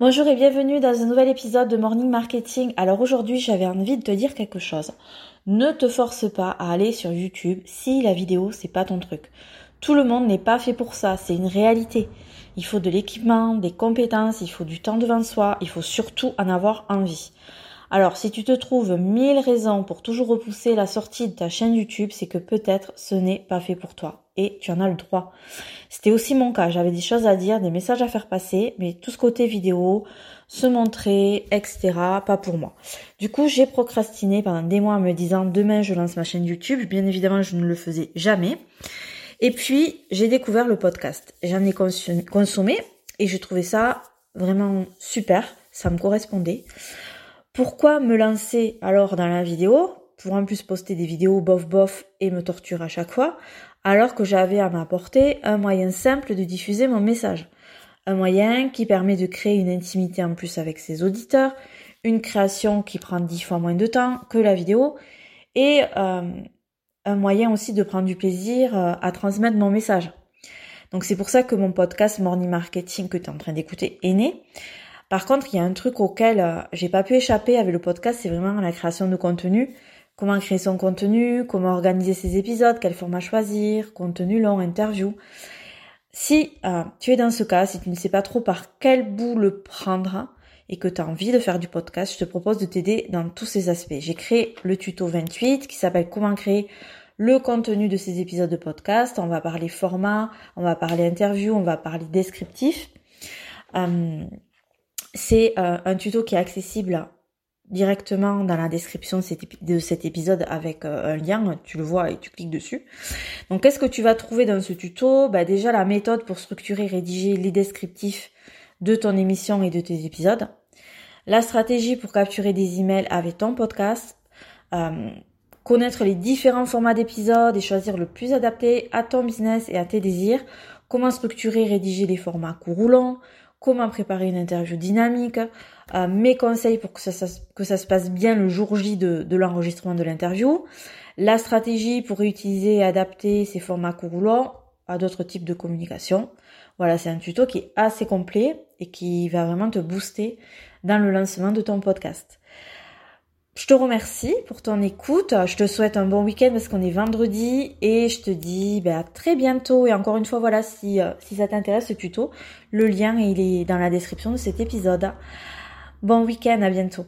Bonjour et bienvenue dans un nouvel épisode de Morning Marketing. Alors aujourd'hui j'avais envie de te dire quelque chose. Ne te force pas à aller sur YouTube si la vidéo c'est pas ton truc. Tout le monde n'est pas fait pour ça, c'est une réalité. Il faut de l'équipement, des compétences, il faut du temps devant soi, il faut surtout en avoir envie. Alors, si tu te trouves mille raisons pour toujours repousser la sortie de ta chaîne YouTube, c'est que peut-être ce n'est pas fait pour toi. Et tu en as le droit. C'était aussi mon cas. J'avais des choses à dire, des messages à faire passer, mais tout ce côté vidéo, se montrer, etc., pas pour moi. Du coup, j'ai procrastiné pendant des mois en me disant demain je lance ma chaîne YouTube. Bien évidemment, je ne le faisais jamais. Et puis, j'ai découvert le podcast. J'en ai consommé et je trouvais ça vraiment super. Ça me correspondait. Pourquoi me lancer alors dans la vidéo? Pour en plus poster des vidéos bof bof et me torturer à chaque fois, alors que j'avais à m'apporter un moyen simple de diffuser mon message. Un moyen qui permet de créer une intimité en plus avec ses auditeurs, une création qui prend dix fois moins de temps que la vidéo, et euh, un moyen aussi de prendre du plaisir euh, à transmettre mon message. Donc c'est pour ça que mon podcast Morning Marketing que tu es en train d'écouter est né. Par contre, il y a un truc auquel euh, j'ai pas pu échapper avec le podcast, c'est vraiment la création de contenu. Comment créer son contenu, comment organiser ses épisodes, quel format choisir, contenu long, interview. Si euh, tu es dans ce cas, si tu ne sais pas trop par quel bout le prendre et que tu as envie de faire du podcast, je te propose de t'aider dans tous ces aspects. J'ai créé le tuto 28 qui s'appelle comment créer le contenu de ces épisodes de podcast. On va parler format, on va parler interview, on va parler descriptif. Euh, c'est euh, un tuto qui est accessible directement dans la description de cet épisode avec euh, un lien, tu le vois et tu cliques dessus. Donc qu'est-ce que tu vas trouver dans ce tuto? Bah, Déjà la méthode pour structurer et rédiger les descriptifs de ton émission et de tes épisodes. La stratégie pour capturer des emails avec ton podcast. Euh, connaître les différents formats d'épisodes et choisir le plus adapté à ton business et à tes désirs. Comment structurer et rédiger les formats courts ou comment préparer une interview dynamique, euh, mes conseils pour que ça, se passe bien le jour J de, l'enregistrement de l'interview, la stratégie pour réutiliser et adapter ces formats courts à d'autres types de communication. Voilà, c'est un tuto qui est assez complet et qui va vraiment te booster dans le lancement de ton podcast. Je te remercie pour ton écoute. Je te souhaite un bon week-end parce qu'on est vendredi et je te dis ben, à très bientôt. Et encore une fois, voilà, si, euh, si ça t'intéresse ce tuto, le lien il est dans la description de cet épisode. Bon week-end, à bientôt.